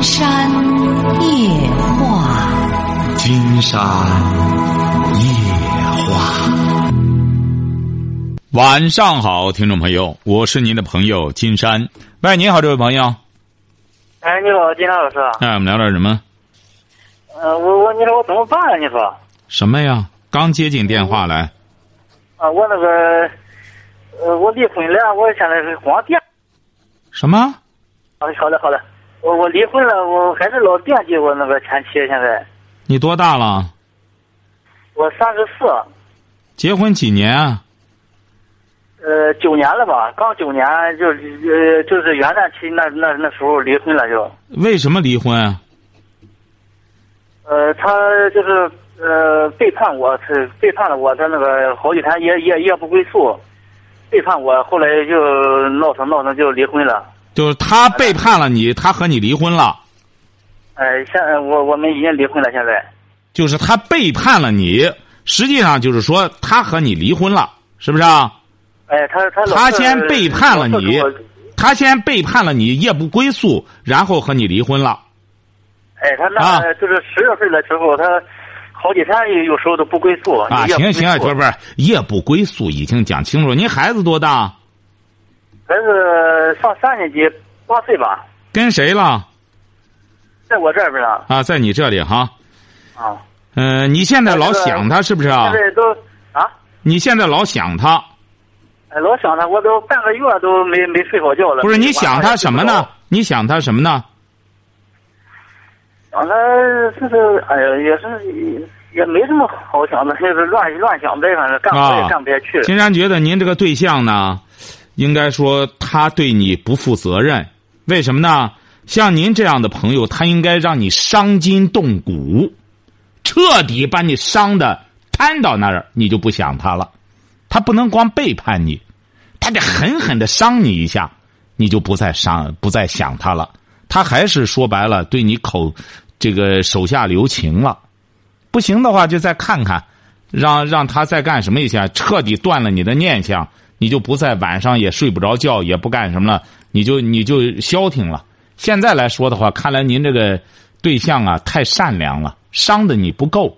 金山夜话，金山夜话。晚上好，听众朋友，我是您的朋友金山。喂，你好，这位朋友。哎，你好，金山老师。哎，我们聊点什么？呃，我我你说我怎么办啊？你说。什么呀？刚接进电话来。啊，我那个，呃，我离婚了，我现在是光电。什么？啊，好的好的，我我离婚了，我还是老惦记我那个前妻。现在。你多大了？我三十四。结婚几年啊？呃，九年了吧？刚九年，就呃，就是元旦期那那那时候离婚了就。为什么离婚？呃，他就是呃背叛我，是背叛了我，他那个好几天夜夜夜不归宿，背叛我，后来就闹腾闹腾就离婚了。就是他背叛了你，他和你离婚了。哎，现在我我们已经离婚了，现在。就是他背叛了你，实际上就是说他和你离婚了，是不是啊？哎，他他他先背叛了你，他先背叛了你，夜不归宿，然后和你离婚了。哎，他那就是十月份的时候，他好几天有时候都不归宿。啊，行行，不是不是，夜不归宿已经讲清楚。您孩子多大？孩子上三年级，八岁吧。跟谁了？在我这边了。啊，在你这里哈。啊。嗯，你现在老想他是不是啊？现在都啊。你现在老想他。哎，老想他，我都半个月都没没睡好觉了。不是你想他什么呢？你想他什么呢？想他就是哎呀，也是也没什么好想的，就是乱乱想呗，反正干活也干不下去。金山觉得您这个对象呢，应该说他对你不负责任。为什么呢？像您这样的朋友，他应该让你伤筋动骨，彻底把你伤的瘫到那儿，你就不想他了。他不能光背叛你，他得狠狠的伤你一下，你就不再伤，不再想他了。他还是说白了对你口，这个手下留情了。不行的话，就再看看，让让他再干什么一下，彻底断了你的念想，你就不在晚上也睡不着觉，也不干什么了，你就你就消停了。现在来说的话，看来您这个对象啊太善良了，伤的你不够。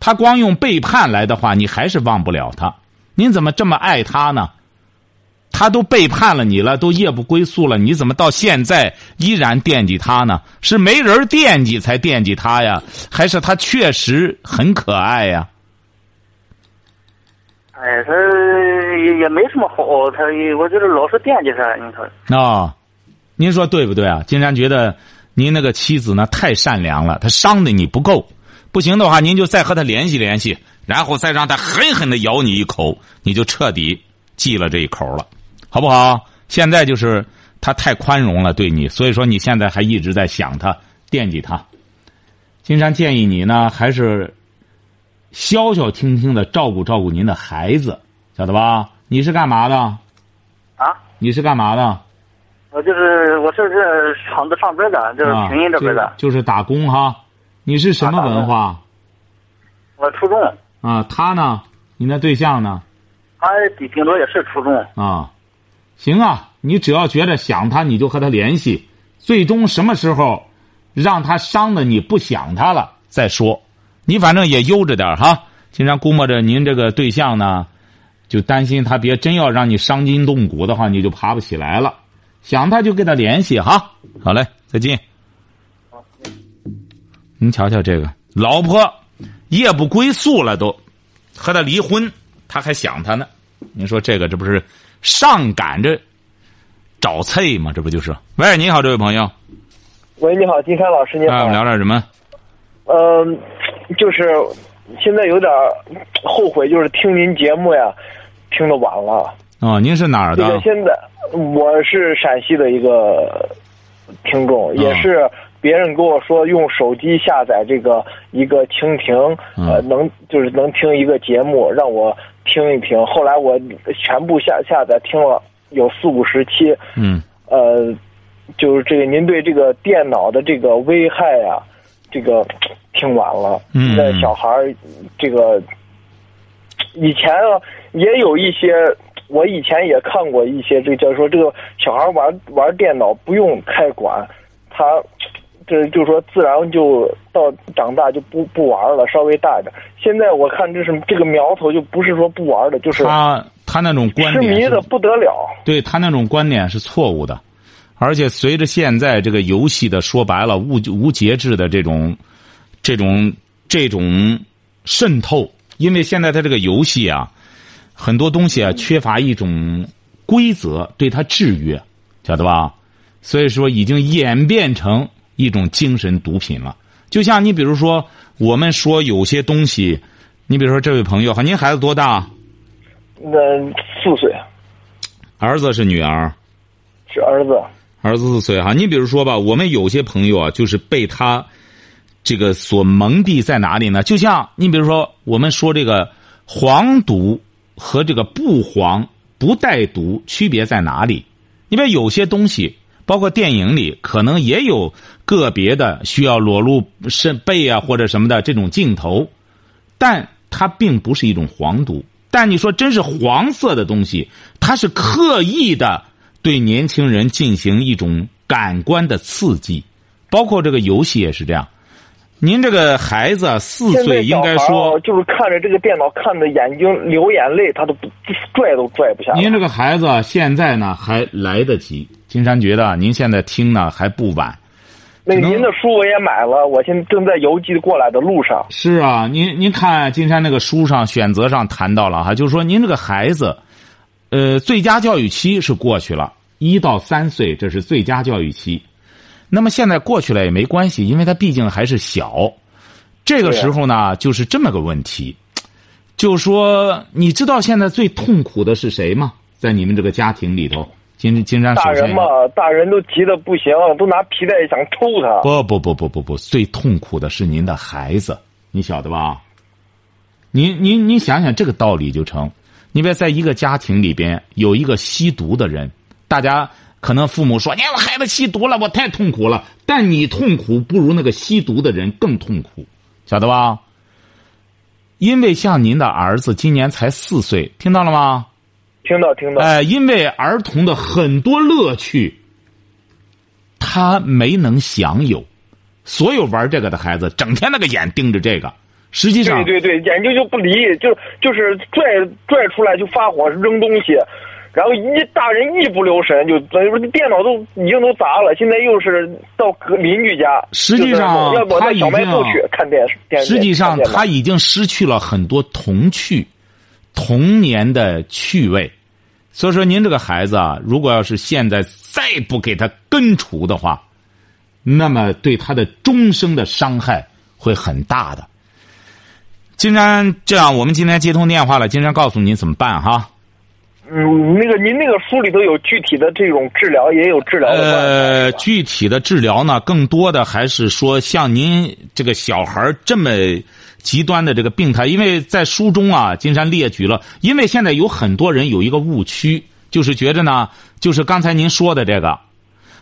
他光用背叛来的话，你还是忘不了他。您怎么这么爱他呢？他都背叛了你了，都夜不归宿了，你怎么到现在依然惦记他呢？是没人惦记才惦记他呀，还是他确实很可爱呀？哎，他也没什么好，他我就是老是惦记他，你说。啊，您说对不对啊？金山觉得您那个妻子呢太善良了，他伤的你不够，不行的话，您就再和他联系联系。然后再让他狠狠的咬你一口，你就彻底记了这一口了，好不好？现在就是他太宽容了对你，所以说你现在还一直在想他、惦记他。金山建议你呢，还是消消停停的照顾照顾您的孩子，晓得吧？你是干嘛的？啊？你是干嘛的？我就是我是这厂子上班的，就是平阴这边的，就是打工哈。你是什么文化？我初中。啊，他呢？你那对象呢？他顶顶多也是初中。啊，行啊，你只要觉得想他，你就和他联系。最终什么时候让他伤的你不想他了再说。你反正也悠着点哈。经常估摸着您这个对象呢，就担心他别真要让你伤筋动骨的话，你就爬不起来了。想他就跟他联系哈。好嘞，再见。您瞧瞧这个老婆。夜不归宿了，都和他离婚，他还想他呢。您说这个这不是上赶着找刺吗？这不就是？喂，你好，这位朋友。喂，你好，金山老师，你好。我们聊点什么？嗯，就是现在有点后悔，就是听您节目呀，听的晚了。哦，您是哪儿的？现在我是陕西的一个听众，也是。别人跟我说用手机下载这个一个蜻蜓，呃，能就是能听一个节目，让我听一听。后来我全部下下载听了有四五十期，嗯，呃，就是这个您对这个电脑的这个危害啊，这个挺晚了。现在小孩这个以前啊也有一些，我以前也看过一些，这叫说这个小孩玩玩电脑不用开管，他。这就说自然就到长大就不不玩了，稍微大一点。现在我看这是这个苗头就不是说不玩的，就是他他那种观点痴迷的不得了。对他那种观点是错误的，而且随着现在这个游戏的说白了无无节制的这种这种这种渗透，因为现在它这个游戏啊，很多东西啊缺乏一种规则对它制约，晓得吧？所以说已经演变成一种精神毒品了。就像你比如说，我们说有些东西，你比如说这位朋友哈，您孩子多大？那四岁儿子是女儿？是儿子，儿子四岁哈，你比如说吧，我们有些朋友啊，就是被他这个所蒙蔽在哪里呢？就像你比如说，我们说这个黄毒和这个不黄不带毒区别在哪里？因为有些东西，包括电影里可能也有个别的需要裸露身背啊或者什么的这种镜头，但它并不是一种黄毒。但你说真是黄色的东西，它是刻意的对年轻人进行一种感官的刺激，包括这个游戏也是这样。您这个孩子啊四岁，应该说，就是看着这个电脑，看的眼睛流眼泪，他都不拽都拽不下来。您这个孩子啊现在呢还来得及。金山觉得啊您现在听呢还不晚。那个您的书我也买了，我现在正在邮寄过来的路上。是啊，您您看金山那个书上选择上谈到了哈，就是说您这个孩子，呃，最佳教育期是过去了，一到三岁这是最佳教育期。那么现在过去了也没关系，因为他毕竟还是小。这个时候呢，就是这么个问题，就说你知道现在最痛苦的是谁吗？在你们这个家庭里头，金金山大人嘛，大人都急得不行，都拿皮带想抽他。不不不不不不，最痛苦的是您的孩子，你晓得吧？您您您想想这个道理就成。你别在一个家庭里边有一个吸毒的人，大家可能父母说：“你看我孩子吸毒了，我太痛苦了。”但你痛苦不如那个吸毒的人更痛苦，晓得吧？因为像您的儿子今年才四岁，听到了吗？听到听到，哎，因为儿童的很多乐趣，他没能享有。所有玩这个的孩子，整天那个眼盯着这个，实际上对对对，眼睛就不离，就就是拽拽出来就发火扔东西，然后一大人一不留神就等于说电脑都已经都砸了，现在又是到邻居家，实际上要不我他已到小卖部经去看电视，电实际上他已经失去了很多童趣、童年的趣味。所以说，您这个孩子啊，如果要是现在再不给他根除的话，那么对他的终生的伤害会很大的。金山，这样我们今天接通电话了，金山告诉您怎么办哈。嗯，那个您那个书里头有具体的这种治疗，也有治疗的。呃，具体的治疗呢，更多的还是说像您这个小孩这么极端的这个病态，因为在书中啊，金山列举了，因为现在有很多人有一个误区，就是觉着呢，就是刚才您说的这个，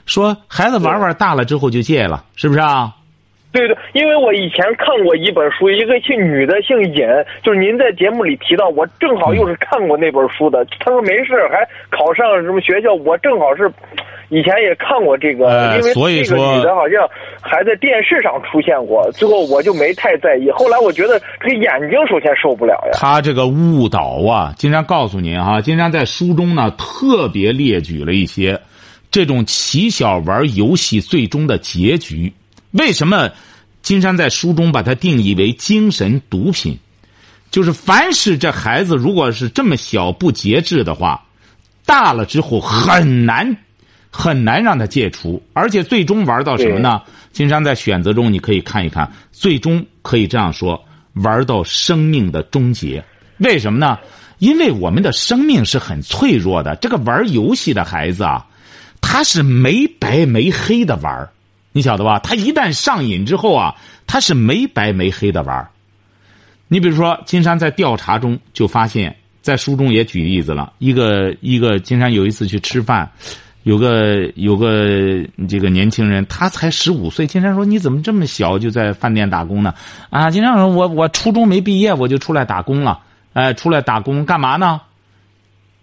说孩子玩玩大了之后就戒了，是不是啊？对对，因为我以前看过一本书，一个姓女的姓尹，就是您在节目里提到，我正好又是看过那本书的。他说没事还考上什么学校，我正好是以前也看过这个，呃因为这个所以说女的好像还在电视上出现过，最后我就没太在意。后来我觉得这个眼睛首先受不了呀。他这个误导啊，金山告诉您哈，金山在书中呢特别列举了一些这种奇小玩游戏最终的结局。为什么金山在书中把它定义为精神毒品？就是凡是这孩子如果是这么小不节制的话，大了之后很难很难让他戒除，而且最终玩到什么呢？金山在选择中你可以看一看，最终可以这样说：玩到生命的终结。为什么呢？因为我们的生命是很脆弱的。这个玩游戏的孩子啊，他是没白没黑的玩儿你晓得吧？他一旦上瘾之后啊，他是没白没黑的玩儿你比如说，金山在调查中就发现，在书中也举例子了。一个一个，金山有一次去吃饭，有个有个这个年轻人，他才十五岁。金山说：“你怎么这么小就在饭店打工呢？”啊，金山说：“我我初中没毕业，我就出来打工了。哎，出来打工干嘛呢？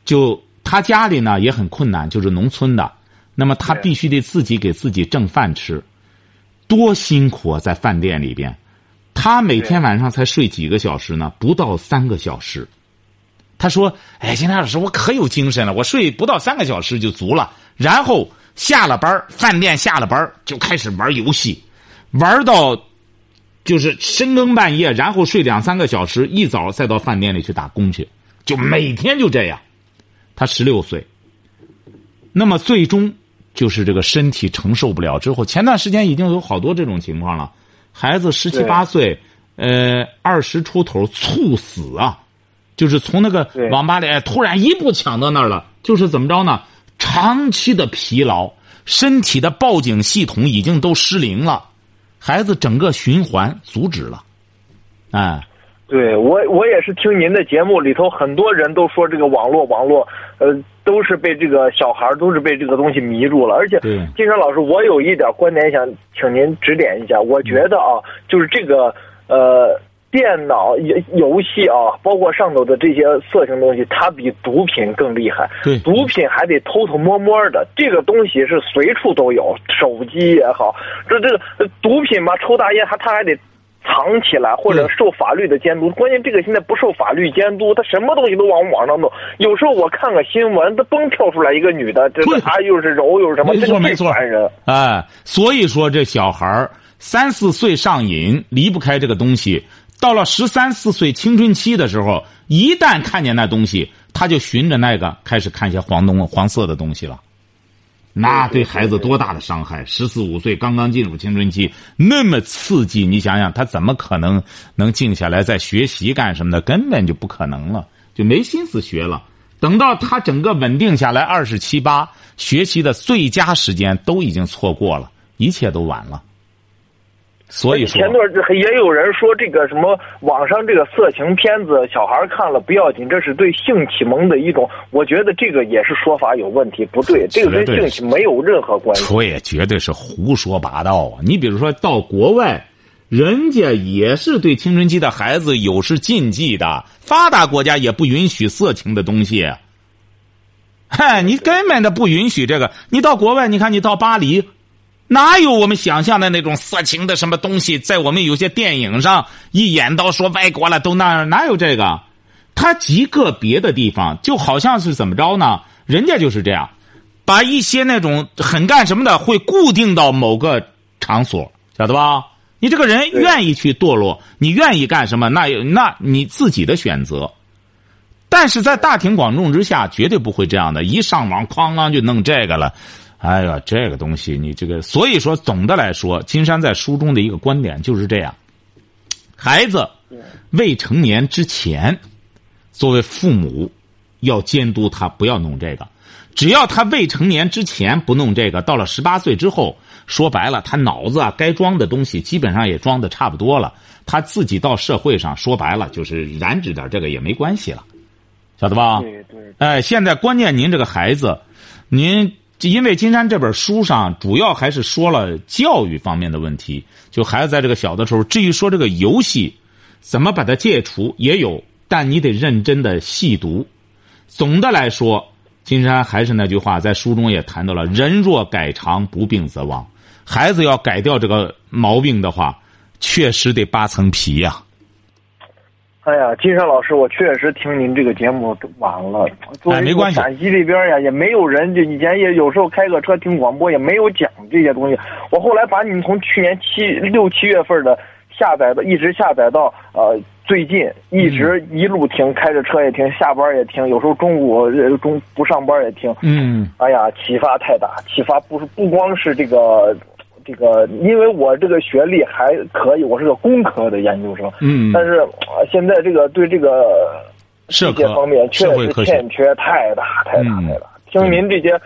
就他家里呢也很困难，就是农村的。那么他必须得自己给自己挣饭吃。多辛苦啊，在饭店里边，他每天晚上才睡几个小时呢？不到三个小时。他说：“哎，金老师，我可有精神了，我睡不到三个小时就足了。然后下了班饭店下了班就开始玩游戏，玩到就是深更半夜，然后睡两三个小时，一早再到饭店里去打工去，就每天就这样。他十六岁，那么最终就是这个身体承受不了之后，前段时间已经有好多这种情况了，孩子十七八岁，呃，二十出头猝死啊。”就是从那个网吧里突然一步抢到那儿了，就是怎么着呢？长期的疲劳，身体的报警系统已经都失灵了，孩子整个循环阻止了，哎，对我我也是听您的节目里头，很多人都说这个网络网络，呃，都是被这个小孩都是被这个东西迷住了，而且金山老师，我有一点观点想请您指点一下，我觉得啊，就是这个呃。电脑游游戏啊，包括上头的这些色情东西，它比毒品更厉害。对，毒品还得偷偷摸摸的，这个东西是随处都有，手机也好。这这个毒品嘛，抽大烟还他还得藏起来，或者受法律的监督。关键这个现在不受法律监督，他什么东西都往网上弄。有时候我看个新闻，他嘣跳出来一个女的，这个他又是柔又是什么，没错没错，烦人。哎，所以说这小孩三四岁上瘾，离不开这个东西。到了十三四岁青春期的时候，一旦看见那东西，他就循着那个开始看一些黄东黄色的东西了。那对孩子多大的伤害！十四五岁刚刚进入青春期，那么刺激，你想想他怎么可能能静下来再学习干什么的？根本就不可能了，就没心思学了。等到他整个稳定下来，二十七八，学习的最佳时间都已经错过了，一切都晚了。所以说前段也有人说这个什么网上这个色情片子，小孩看了不要紧，这是对性启蒙的一种。我觉得这个也是说法有问题，不对，这个跟性启没有任何关系。对，绝对是胡说八道啊！你比如说到国外，人家也是对青春期的孩子有是禁忌的，发达国家也不允许色情的东西。嗨，你根本的不允许这个。你到国外，你看你到巴黎。哪有我们想象的那种色情的什么东西？在我们有些电影上一演到说外国了都那样，哪有这个？他极个别的地方就好像是怎么着呢？人家就是这样，把一些那种很干什么的会固定到某个场所，晓得吧？你这个人愿意去堕落，你愿意干什么？那那你自己的选择。但是在大庭广众之下，绝对不会这样的。一上网，哐啷就弄这个了。哎呀，这个东西你这个，所以说总的来说，金山在书中的一个观点就是这样：孩子未成年之前，作为父母要监督他不要弄这个；只要他未成年之前不弄这个，到了十八岁之后，说白了，他脑子啊该装的东西基本上也装的差不多了，他自己到社会上说白了就是染指点这个也没关系了，晓得吧？对对。哎，现在关键您这个孩子，您。因为金山这本书上主要还是说了教育方面的问题，就孩子在这个小的时候，至于说这个游戏怎么把它戒除也有，但你得认真的细读。总的来说，金山还是那句话，在书中也谈到了：人若改常，不病则亡。孩子要改掉这个毛病的话，确实得扒层皮呀。哎呀，金山老师，我确实听您这个节目晚了。哎，没关系。陕西这边呀，也没有人，就以前也有时候开个车听广播，也没有讲这些东西。我后来把你们从去年七六七月份的下载的，一直下载到呃最近，一直一路听，开着车也听，下班也听，有时候中午中不上班也听。嗯。哎呀，启发太大，启发不是不光是这个。这个，因为我这个学历还可以，我是个工科的研究生。嗯。但是现在这个对这个这些方面确实欠缺太大太大太大。听您这些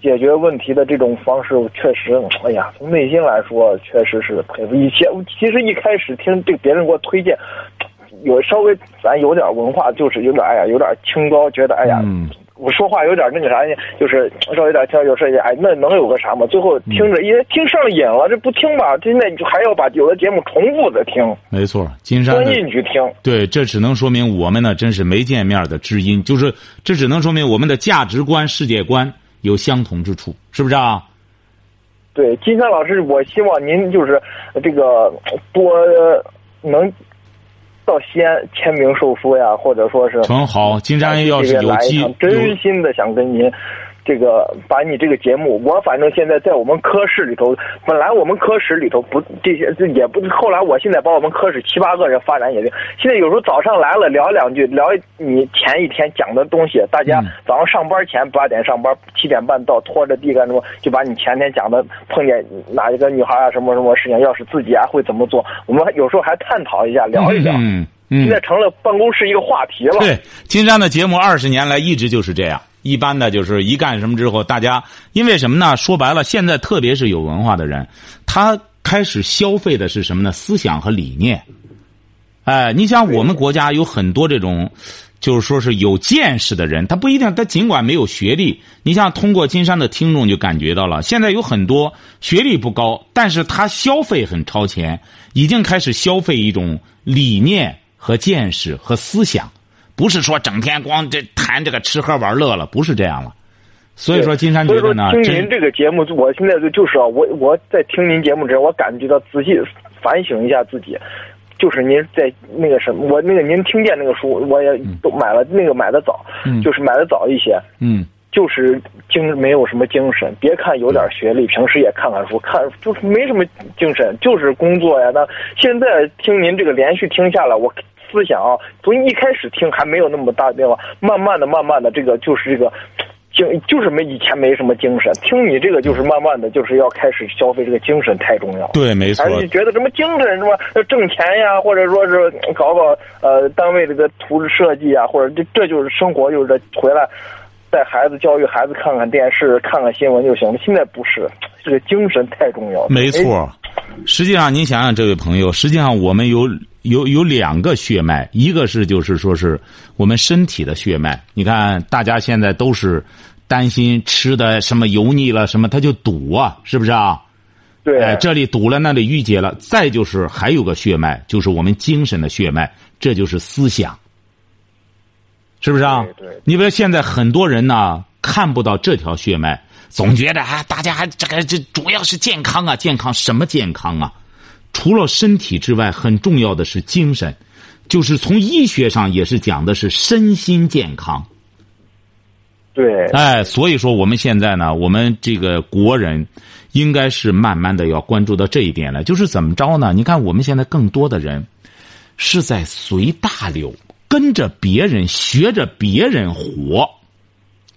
解决问题的这种方式，确实，哎呀，从内心来说，确实是佩服。以前其实一开始听这别人给我推荐，有稍微咱有点文化，就是有点哎呀，有点清高，觉得哎呀。我说话有点那个啥呢，就是稍微有点听，有时哎，那能有个啥嘛？最后听着也听上瘾了，这不听吧？现在就还要把有的节目重复的听。没错，金山钻进去听。对，这只能说明我们呢，真是没见面的知音。就是这只能说明我们的价值观、世界观有相同之处，是不是啊？对，金山老师，我希望您就是这个多能到西安签名售书呀，或者说是很好。金山要是有机，真心的想跟您。这个把你这个节目，我反正现在在我们科室里头，本来我们科室里头不这些，也不后来我现在把我们科室七八个人发展也就。现在有时候早上来了聊两句，聊你前一天讲的东西，大家早上上班前八点上班，七点半到，拖着地干什么，就把你前天讲的碰见哪一个女孩啊什么什么事情，要是自己啊会怎么做，我们有时候还探讨一下，聊一聊。嗯嗯。现在成了办公室一个话题了。对，金山的节目二十年来一直就是这样。一般的就是一干什么之后，大家因为什么呢？说白了，现在特别是有文化的人，他开始消费的是什么呢？思想和理念。哎，你像我们国家有很多这种，就是说是有见识的人，他不一定，他尽管没有学历。你像通过金山的听众就感觉到了，现在有很多学历不高，但是他消费很超前，已经开始消费一种理念和见识和思想。不是说整天光这谈这个吃喝玩乐了，不是这样了。所以说，金山觉得呢，听您这个节目，我现在就就是啊，我我在听您节目之前，我感觉到仔细反省一下自己，就是您在那个什么，我那个您听见那个书，我也都买了，那个买的早，就是买的早一些，嗯，就是精没有什么精神。别看有点学历，平时也看看书，看就是没什么精神，就是工作呀。那现在听您这个连续听下来，我。思想啊，从一开始听还没有那么大变化，慢慢的、慢慢的，这个就是这个精，就是没以前没什么精神。听你这个，就是慢慢的就是要开始消费这个精神太重要。对，没错。而且觉得什么精神什么挣钱呀，或者说是搞搞呃单位这个图纸设计啊，或者这这就是生活，就是回来带孩子教育孩子，看看电视，看看新闻就行了。现在不是，这个精神太重要。没错。实际上，您想想，这位朋友，实际上我们有有有两个血脉，一个是就是说是我们身体的血脉。你看，大家现在都是担心吃的什么油腻了，什么他就堵啊，是不是啊？对。哎，这里堵了，那里淤结了。再就是还有个血脉，就是我们精神的血脉，这就是思想，是不是啊？对。你比如现在很多人呢，看不到这条血脉。总觉得啊，大家还这个这主要是健康啊，健康什么健康啊？除了身体之外，很重要的是精神，就是从医学上也是讲的是身心健康。对，哎，所以说我们现在呢，我们这个国人应该是慢慢的要关注到这一点了，就是怎么着呢？你看我们现在更多的人是在随大流，跟着别人学着别人活，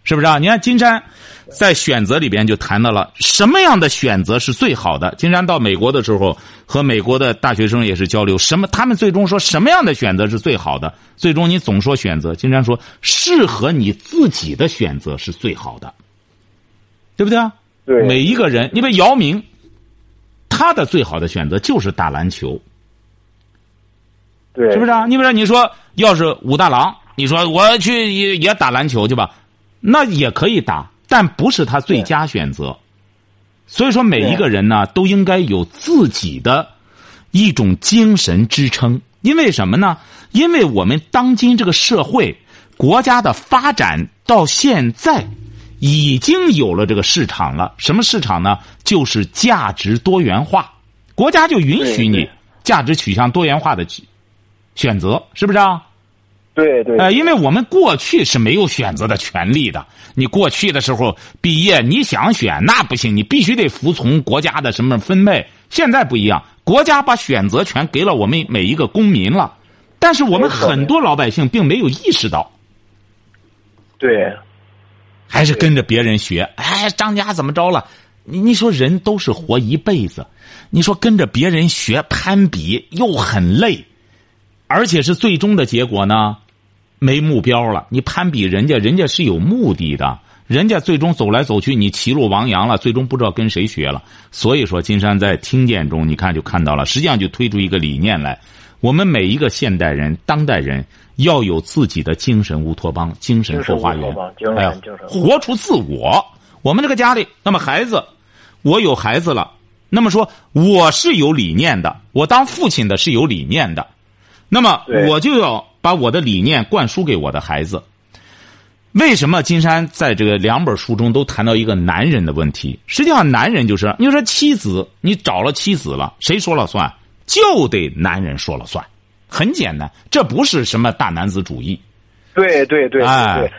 是不是啊？你看金山。在选择里边就谈到了什么样的选择是最好的。金山到美国的时候，和美国的大学生也是交流，什么他们最终说什么样的选择是最好的？最终你总说选择，金山说适合你自己的选择是最好的，对不对啊？对。每一个人，你比如姚明，他的最好的选择就是打篮球，对，是不是啊？你比如说，你说要是武大郎，你说我去也也打篮球去吧，那也可以打。但不是他最佳选择，所以说每一个人呢都应该有自己的一种精神支撑。因为什么呢？因为我们当今这个社会，国家的发展到现在已经有了这个市场了。什么市场呢？就是价值多元化，国家就允许你价值取向多元化的选择，是不是啊？对对，呃，因为我们过去是没有选择的权利的。你过去的时候毕业，你想选那不行，你必须得服从国家的什么分配。现在不一样，国家把选择权给了我们每一个公民了，但是我们很多老百姓并没有意识到。对，还是跟着别人学。哎，张家怎么着了？你你说人都是活一辈子，你说跟着别人学攀比又很累，而且是最终的结果呢？没目标了，你攀比人家，人家是有目的的，人家最终走来走去，你歧路亡羊了，最终不知道跟谁学了。所以说，金山在听见中，你看就看到了，实际上就推出一个理念来：我们每一个现代人、当代人要有自己的精神乌托邦、精神后花园，哎，活出自我。我们这个家里，那么孩子，我有孩子了，那么说我是有理念的，我当父亲的是有理念的，那么我就要。把我的理念灌输给我的孩子。为什么金山在这个两本书中都谈到一个男人的问题？实际上，男人就是你说妻子，你找了妻子了，谁说了算？就得男人说了算，很简单，这不是什么大男子主义。对对对对哎对。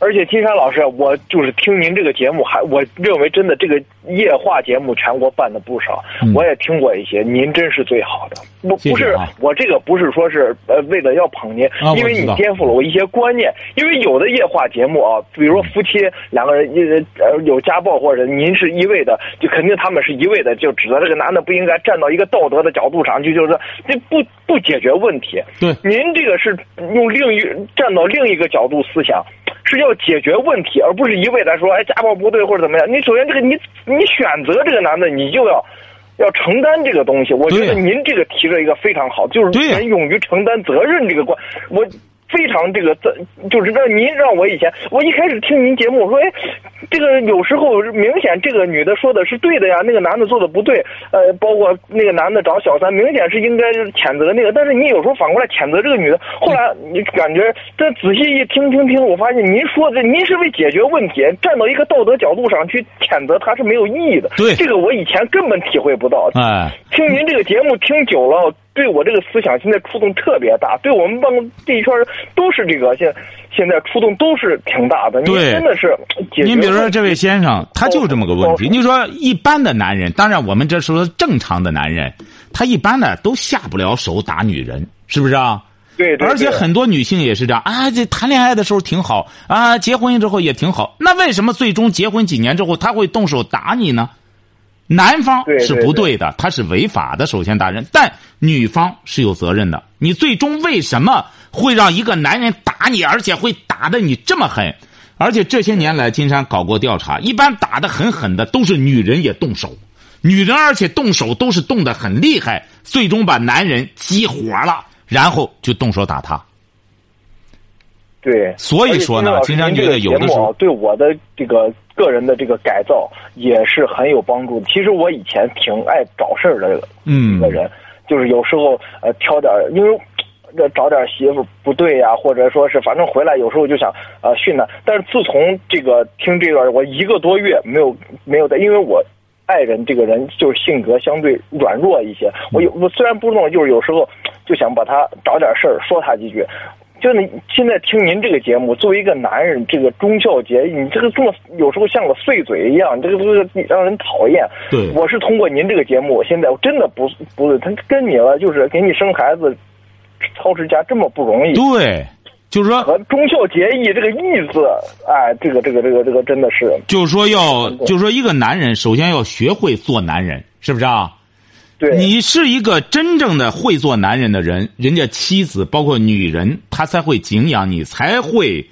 而且金山老师，我就是听您这个节目，还我认为真的这个夜话节目全国办的不少，嗯我也听过一些，您真是最好的。不不是我这个不是说是呃为了要捧您，啊因为你颠覆了我一些观念。因为有的夜话节目啊，比如说夫妻两个人呃呃有家暴或者您是一味的，就肯定他们是一味的就指责这个男的不应该站到一个道德的角度上去，就是说这不不解决问题。对您这个是用另一站到另一个角度思想，是要解决问题，而不是一味的说哎家暴不对或者怎么样。你首先这个你你选择这个男的，你就要。要承担这个东西，我觉得您这个提了一个非常好，就是对人勇于承担责任这个观，我非常这个这就是让您让我以前我一开始听您节目，我说哎，这个有时候明显这个女的说的是对的呀，那个男的做的不对，呃，包括那个男的找小三，明显是应该谴责那个，但是你有时候反过来谴责这个女的，后来你感觉这仔细一听听听，我发现您说的您是为解决问题，站到一个道德角度上去谴责他是没有意义的，对这个我以前根本体会不到，哎，听您这个节目听久了，对我这个思想现在触动特别大，对我们办公这一圈人都是这个现现在触动都是挺大的。您对真的是解决您比如说这位先生，他就这么个问题。高你说一般的男人，当然我们这说正常的男人，他一般的都下不了手打女人，是不是啊？对对，而且很多女性也是这样啊，这谈恋爱的时候挺好啊，结婚之后也挺好，那为什么最终结婚几年之后他会动手打你呢？男方是不对的，他是违法的，首先打人，但女方是有责任的。你最终为什么会让一个男人打你，而且会打的你这么狠？而且这些年来，金山搞过调查，一般打的很狠的都是女人也动手，女人而且动手都是动的很厉害，最终把男人激活了，然后就动手打他。对，所以说呢金山您这个觉得有的时候对我的这个个人的这个改造也是很有帮助的。其实我以前挺爱找事儿的嗯一个人，就是有时候呃挑点儿，因为。这找点媳妇不对呀、或者说是反正回来有时候就想呃训他，但是自从这个听这个，我一个多月没有没有在，因为我爱人这个人就是性格相对软弱一些，我有我虽然不弄，就是有时候就想把他找点事儿说他几句。就是你现在听您这个节目，作为一个男人，这个忠孝节，你这个这么有时候像个碎嘴一样，这个这个让人讨厌。对我是通过您这个节目，现在我真的不不是他跟你了，就是给你生孩子、操持家这么不容易。对，就是说，和忠孝节义这个义字，哎，这个这个这个这个真的是就是说要，就是说一个男人首先要学会做男人，是不是啊？对你是一个真正的会做男人的人，人家妻子包括女人，她才会敬仰你，才会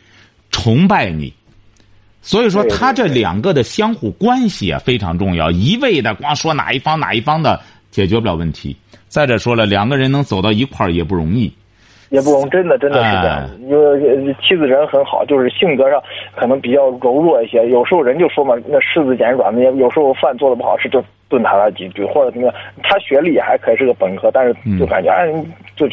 崇拜你。所以说，他这两个的相互关系啊非常重要。一味的光说哪一方哪一方的解决不了问题。再者说了，两个人能走到一块儿也不容易。也不容，真的真的是这样哎。因为妻子人很好，就是性格上可能比较柔弱一些。有时候人就说嘛，那柿子捡软的，有时候饭做的不好吃就炖他了几句，或者怎么样。他学历也还可以，是个本科，但是就感觉哎，就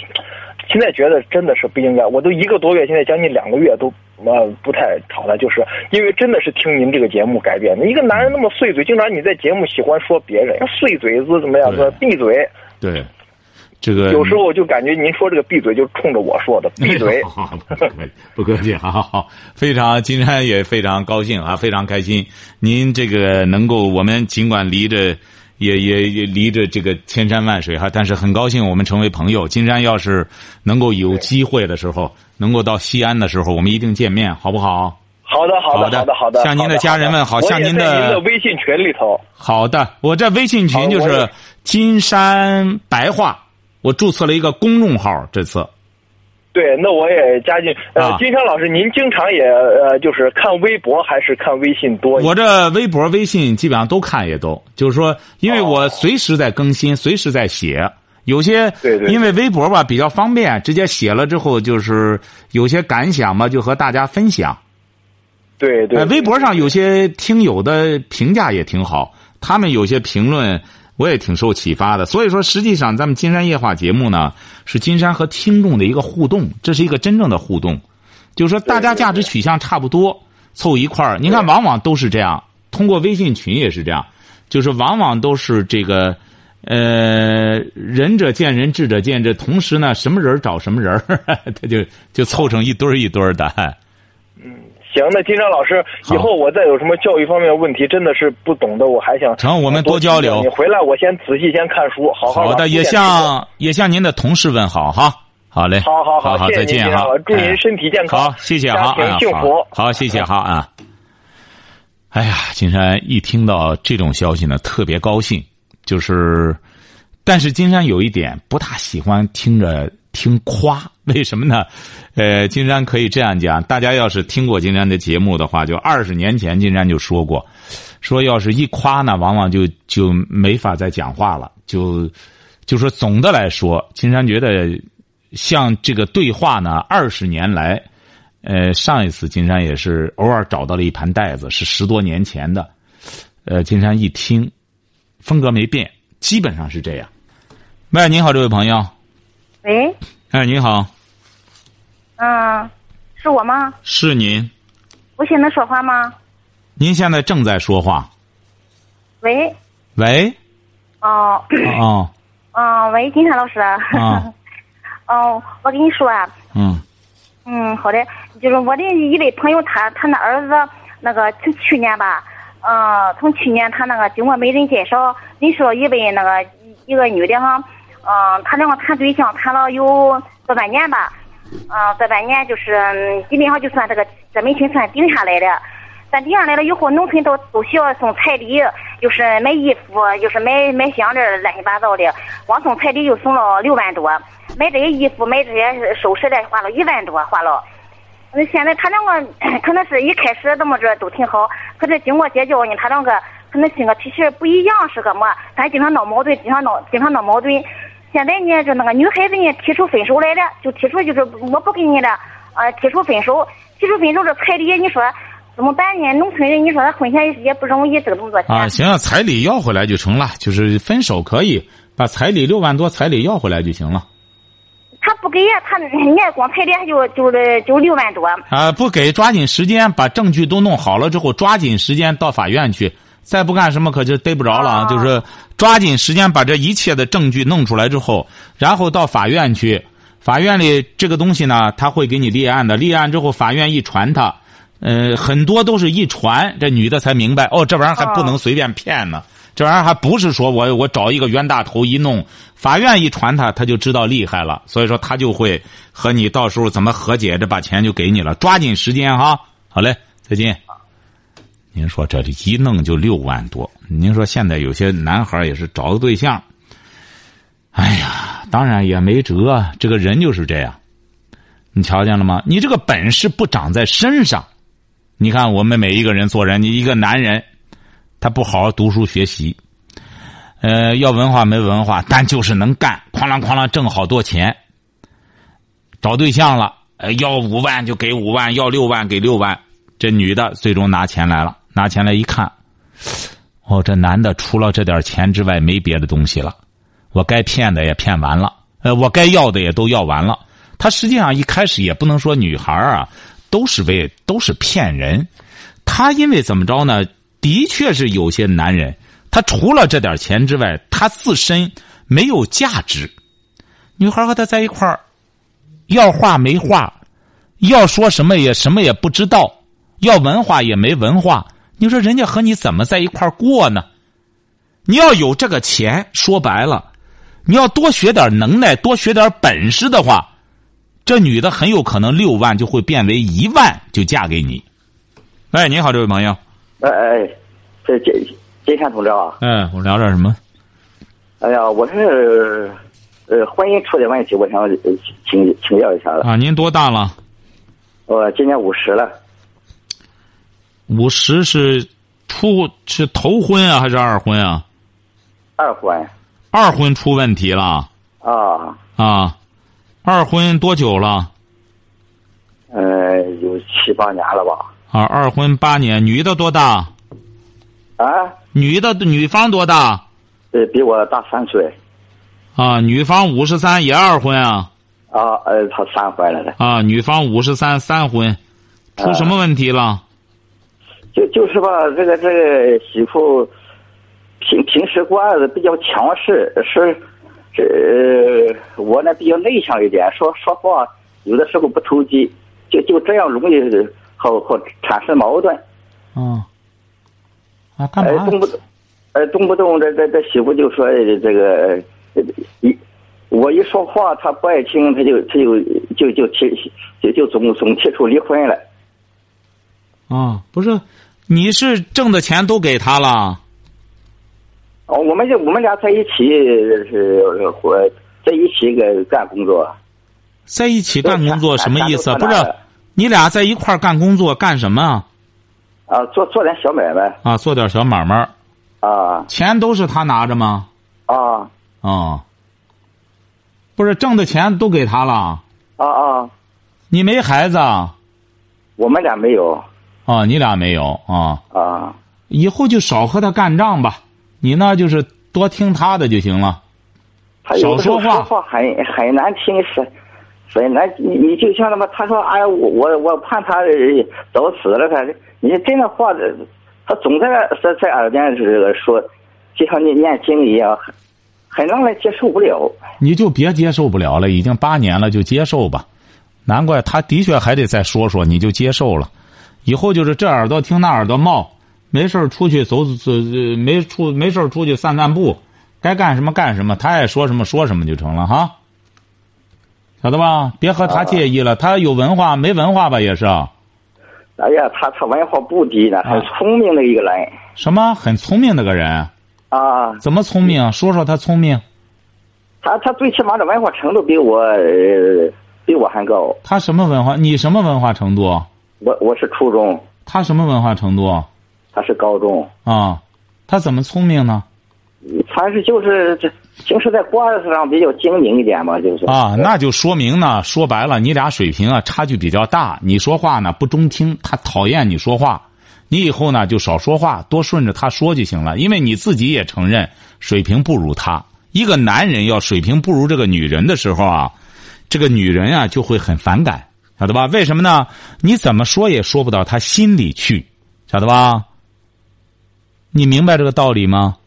现在觉得真的是不应该。我都一个多月，现在将近两个月都呃不太吵了，就是因为真的是听您这个节目改变的。一个男人那么碎嘴，经常你在节目喜欢说别人，碎嘴子怎么样？说闭嘴。对，这个有时候我就感觉您说这个闭嘴就冲着我说的，闭嘴。不客气不客气，好好好，非常金山也非常高兴啊，非常开心。您这个能够，我们尽管离着也也也离着这个千山万水哈，但是很高兴我们成为朋友。金山要是能够有机会的时候，能够到西安的时候，我们一定见面，好不好？好的，好的，好的好的。向您的家人问好向您的您的微信群里头。好的，我这微信群就是金山白话，我注册了一个公众号，这次。对，那我也加进。呃，啊金山老师，您经常也呃，就是看微博还是看微信多？我这微博、微信基本上都看，也都就是说，因为我随时在更新，随时在写。有些对对因为微博吧比较方便，直接写了之后就是有些感想嘛，就和大家分享。对对呃，微博上有些听友的评价也挺好，他们有些评论我也挺受启发的。所以说，实际上咱们金山夜话节目呢，是金山和听众的一个互动，这是一个真正的互动。就是说大家价值取向差不多，凑一块儿。你看，往往都是这样。通过微信群也是这样，就是往往都是这个，呃，仁者见仁，智者见智。同时呢，什么人找什么人，他就就凑成一堆儿一堆儿的。嗯，行，那金山老师，以后我再有什么教育方面问题，真的是不懂的，我还想成，我们多交流。你回来，我先仔细先看书，好好的。也向也向您的同事问好哈。好嘞，好好好，好再见哈！祝您身体健康，好，谢谢哈，家庭幸福，好，谢谢哈啊！哎呀，金山一听到这种消息呢，特别高兴。就是，但是金山有一点不大喜欢听着听夸，为什么呢？呃，金山可以这样讲，大家要是听过金山的节目的话，就二十年前金山就说过，说要是一夸呢，往往就就没法再讲话了，就就说总的来说，金山觉得。像这个对话呢，二十年来，呃，上一次金山也是偶尔找到了一盘带子，是十多年前的，呃，金山一听，风格没变，基本上是这样。喂，您好，这位朋友。喂。哎，你好。嗯，是我吗？是您。我现在说话吗？您现在正在说话。喂。喂。哦。哦。嗯，喂，金山老师。啊。哦，我跟你说啊，嗯，嗯，好的，就是我的一位朋友，他他那儿子那个从去年吧，嗯，从去年他那个经过媒人介绍认识了一位那个一个女的哈，嗯，他两个谈对象谈了有这半年吧，嗯，这半年就是基本上就算这个这门亲算定下来的。咱定下来了以后，农村都都需要送彩礼，又是买衣服，又是买买项链，乱七八糟的。光送彩礼就送了六万多，买这些衣服、买这些首饰的花了一万多，花了。那现在他两个 可能是一开始怎么着都挺好，可是经过结交呢，他两个可能性格脾气不一样，是个么？咱经常闹矛盾，经常闹，经常闹矛盾。现在呢，就那个女孩子呢提出分手来了，就提出就是我不跟你了，啊，提出分手，提出分手这彩礼，你说？怎么办呢？农村人，你说他婚前也不容易挣，这么多钱啊！行，彩礼要回来就成了，就是分手可以把彩礼六万多彩礼要回来就行了。他不给呀，他人家光彩礼就就就六万多。啊，不给，抓紧时间把证据都弄好了之后，抓紧时间到法院去。再不干什么，可就逮不着了。啊就是抓紧时间把这一切的证据弄出来之后，然后到法院去。法院里这个东西呢，他会给你立案的。立案之后，法院一传他。呃，很多都是一传，这女的才明白哦，这玩意儿还不能随便骗呢。这玩意儿还不是说我我找一个冤大头一弄，法院一传他，他就知道厉害了。所以说他就会和你到时候怎么和解，这把钱就给你了。抓紧时间哈，好嘞，再见。您说这里一弄就六万多，您说现在有些男孩也是找个对象，哎呀，当然也没辙，这个人就是这样。你瞧见了吗？你这个本事不长在身上。你看，我们每一个人做人，你一个男人，他不好好读书学习，呃，要文化没文化，但就是能干，哐啷哐啷挣好多钱。找对象了，呃，要五万就给五万，要六万给六万。这女的最终拿钱来了，拿钱来一看，哦，这男的除了这点钱之外没别的东西了，我该骗的也骗完了，呃，我该要的也都要完了。他实际上一开始也不能说女孩啊。都是为都是骗人，他因为怎么着呢？的确是有些男人，他除了这点钱之外，他自身没有价值。女孩和他在一块儿，要话没话，要说什么也什么也不知道，要文化也没文化。你说人家和你怎么在一块过呢？你要有这个钱，说白了，你要多学点能耐，多学点本事的话。这女的很有可能六万就会变为一万，就嫁给你。哎，你好，这位朋友。哎哎，这金金山同志啊。嗯，我聊点什么？哎呀，我是呃婚姻出点问题，我想请请教一下啊，您多大了？我今年五十了。五十是初是头婚啊，还是二婚啊？二婚。二婚出问题了。啊。啊。二婚多久了？呃，有七八年了吧。啊，二婚八年，女的多大？啊？女的女方多大？呃，比我大三岁。啊，女方五十三，也二婚啊？啊，呃，他三婚了的。啊，女方五十三，三婚，出什么问题了？就就是吧，这个这个媳妇平平时过日子比较强势，是这我呢比较内向一点，说说话有的时候不投机，就就这样容易好好产生矛盾。嗯。啊，干嘛？动不动，呃，动不动这这这媳妇就说这个一。我一说话，他不爱听，他就他就就就提就就总总提出离婚来。啊，不是，你是挣的钱都给他了？哦，我们就我们俩在一起是活在一起个干工作。在一起干工作什么意思？不是，你俩在一块干工作干什么？啊，做做点小买卖。啊，做点小买卖。啊。钱都是他拿着吗？啊。啊。不是挣的钱都给他了，啊啊！你没孩子？我们俩没有。啊，你俩没有啊？啊！以后就少和他干仗吧，你呢就是多听他的就行了。少说话。说话很很难听，是很难。你你就像他妈，他说：“哎，我我我盼他早死了。”他，你真的话，他总在在在耳边是说，就像你念经一样。很让人接受不了，你就别接受不了了。已经八年了，就接受吧。难怪他的确还得再说说，你就接受了。以后就是这耳朵听那耳朵冒，没事出去走走，没出没事出去散散步，该干什么干什么，他爱说什么说什么就成了哈。晓得吧？别和他介意了，他有文化没文化吧也是。哎呀，他他文化不低呢，很聪明的一个人。什么？很聪明的个人。啊，怎么聪明？说说他聪明。他他最起码的文化程度比我比我还高。他什么文化？你什么文化程度？我我是初中。他什么文化程度？他是高中。啊，他怎么聪明呢？他是就是这就是在官司上比较精明一点嘛，就是。啊，那就说明呢，说白了，你俩水平啊差距比较大。你说话呢不中听，他讨厌你说话。你以后呢就少说话，多顺着他说就行了。因为你自己也承认水平不如他。一个男人要水平不如这个女人的时候啊，这个女人啊就会很反感，晓得吧？为什么呢？你怎么说也说不到他心里去，晓得吧？你明白这个道理吗？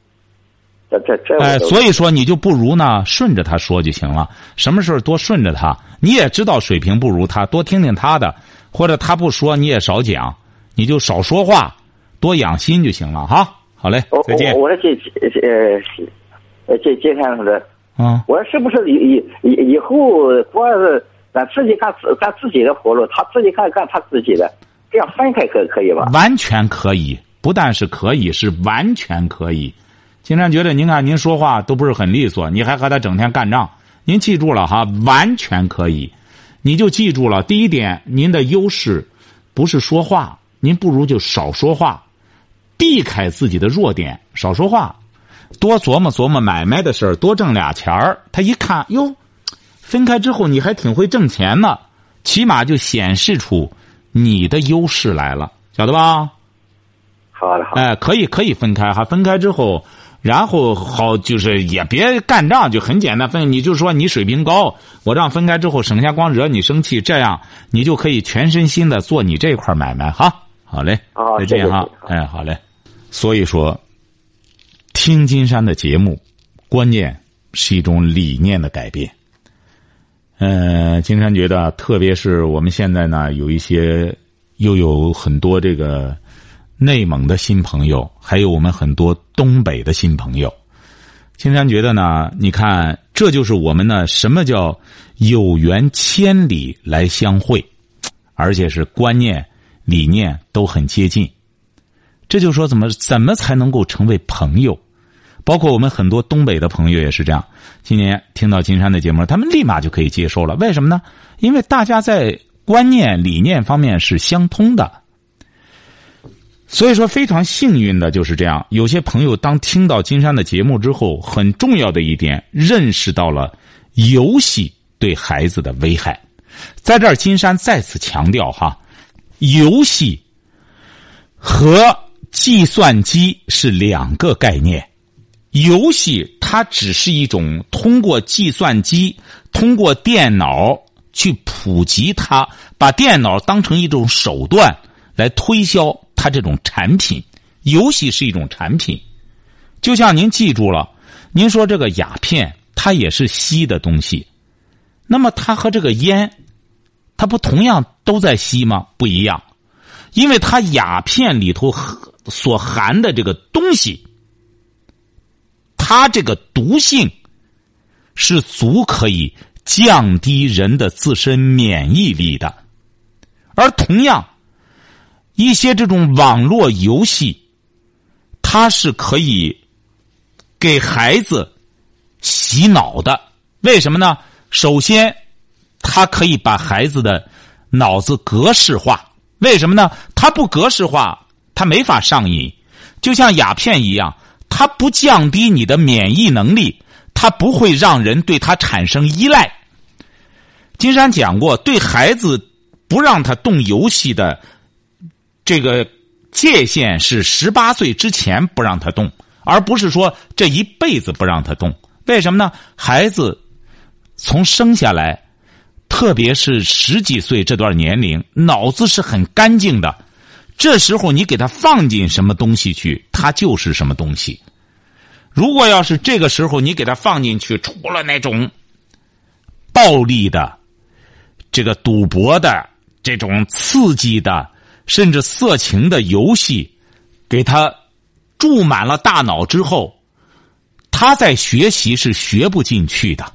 这这这哎，所以说你就不如呢顺着他说就行了。什么事多顺着他，你也知道水平不如他，多听听他的，或者他不说你也少讲。你就少说话，多养心就行了哈。好嘞，再见。我说这呃呃这接下来的，嗯，我说是不是以以以后过是咱自己干自干自己的活路，他自己干干他自己的，这样分开可可以吧？完全可以，不但是可以，是完全可以。经常觉得您看您说话都不是很利索，你还和他整天干仗，您记住了哈，完全可以。你就记住了，第一点，您的优势不是说话。您不如就少说话，避开自己的弱点，少说话，多琢磨琢磨买卖的事儿，多挣俩钱儿。他一看哟，分开之后你还挺会挣钱呢，起码就显示出你的优势来了，晓得吧？好的，好。哎，可以，可以分开哈。分开之后，然后好就是也别干仗，就很简单分。你就说你水平高，我这样分开之后，省下光惹你生气，这样你就可以全身心的做你这块买卖哈。好嘞，再见哈！哎，好嘞。所以说，听金山的节目，关键是一种理念的改变。呃，金山觉得，特别是我们现在呢，有一些又有很多这个内蒙的新朋友，还有我们很多东北的新朋友。金山觉得呢，你看，这就是我们呢，什么叫有缘千里来相会，而且是观念。理念都很接近，这就说怎么怎么才能够成为朋友？包括我们很多东北的朋友也是这样。今年听到金山的节目，他们立马就可以接受了。为什么呢？因为大家在观念、理念方面是相通的。所以说，非常幸运的就是这样。有些朋友当听到金山的节目之后，很重要的一点，认识到了游戏对孩子的危害。在这儿，金山再次强调哈。游戏和计算机是两个概念。游戏它只是一种通过计算机、通过电脑去普及它，把电脑当成一种手段来推销它这种产品。游戏是一种产品，就像您记住了，您说这个鸦片它也是吸的东西，那么它和这个烟，它不同样都在吸吗？不一样。因为它鸦片里头所含的这个东西，它这个毒性是足可以降低人的自身免疫力的，而同样一些这种网络游戏，它是可以给孩子洗脑的。为什么呢？首先，它可以把孩子的脑子格式化。为什么呢？它不格式化，它没法上瘾，就像鸦片一样，它不降低你的免疫能力，它不会让人对它产生依赖。金山讲过，对孩子不让他动游戏的这个界限是十八岁之前不让他动，而不是说这一辈子不让他动。为什么呢？孩子从生下来。特别是十几岁这段年龄，脑子是很干净的。这时候你给他放进什么东西去，他就是什么东西。如果要是这个时候你给他放进去，除了那种暴力的、这个赌博的、这种刺激的，甚至色情的游戏，给他注满了大脑之后，他在学习是学不进去的，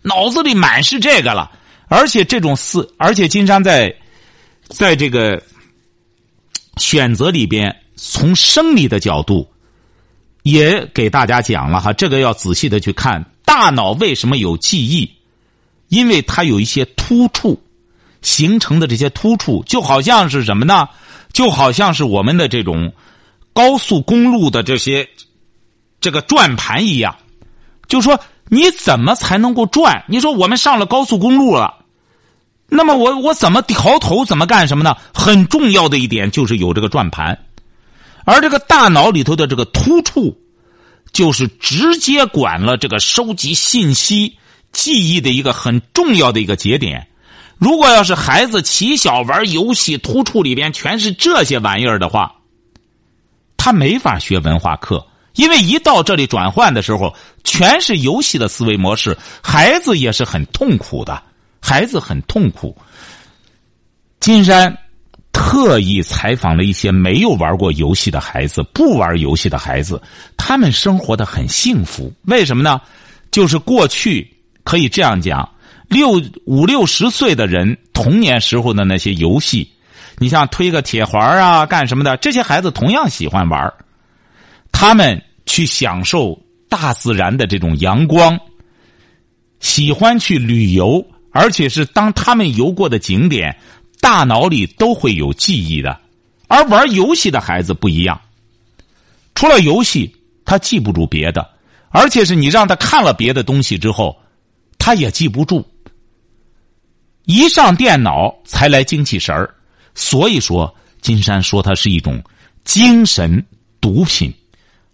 脑子里满是这个了。而且这种四，而且金山在，在这个选择里边，从生理的角度，也给大家讲了哈，这个要仔细的去看大脑为什么有记忆，因为它有一些突触形成的这些突触，就好像是什么呢？就好像是我们的这种高速公路的这些这个转盘一样，就说你怎么才能够转？你说我们上了高速公路了。那么我我怎么调头怎么干什么呢？很重要的一点就是有这个转盘，而这个大脑里头的这个突触，就是直接管了这个收集信息、记忆的一个很重要的一个节点。如果要是孩子起小玩游戏，突触里边全是这些玩意儿的话，他没法学文化课，因为一到这里转换的时候，全是游戏的思维模式，孩子也是很痛苦的。孩子很痛苦。金山特意采访了一些没有玩过游戏的孩子，不玩游戏的孩子，他们生活的很幸福。为什么呢？就是过去可以这样讲，六五六十岁的人童年时候的那些游戏，你像推个铁环啊，干什么的，这些孩子同样喜欢玩。他们去享受大自然的这种阳光，喜欢去旅游。而且是当他们游过的景点，大脑里都会有记忆的，而玩游戏的孩子不一样。除了游戏，他记不住别的，而且是你让他看了别的东西之后，他也记不住。一上电脑才来精气神儿，所以说金山说它是一种精神毒品。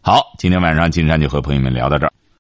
好，今天晚上金山就和朋友们聊到这儿。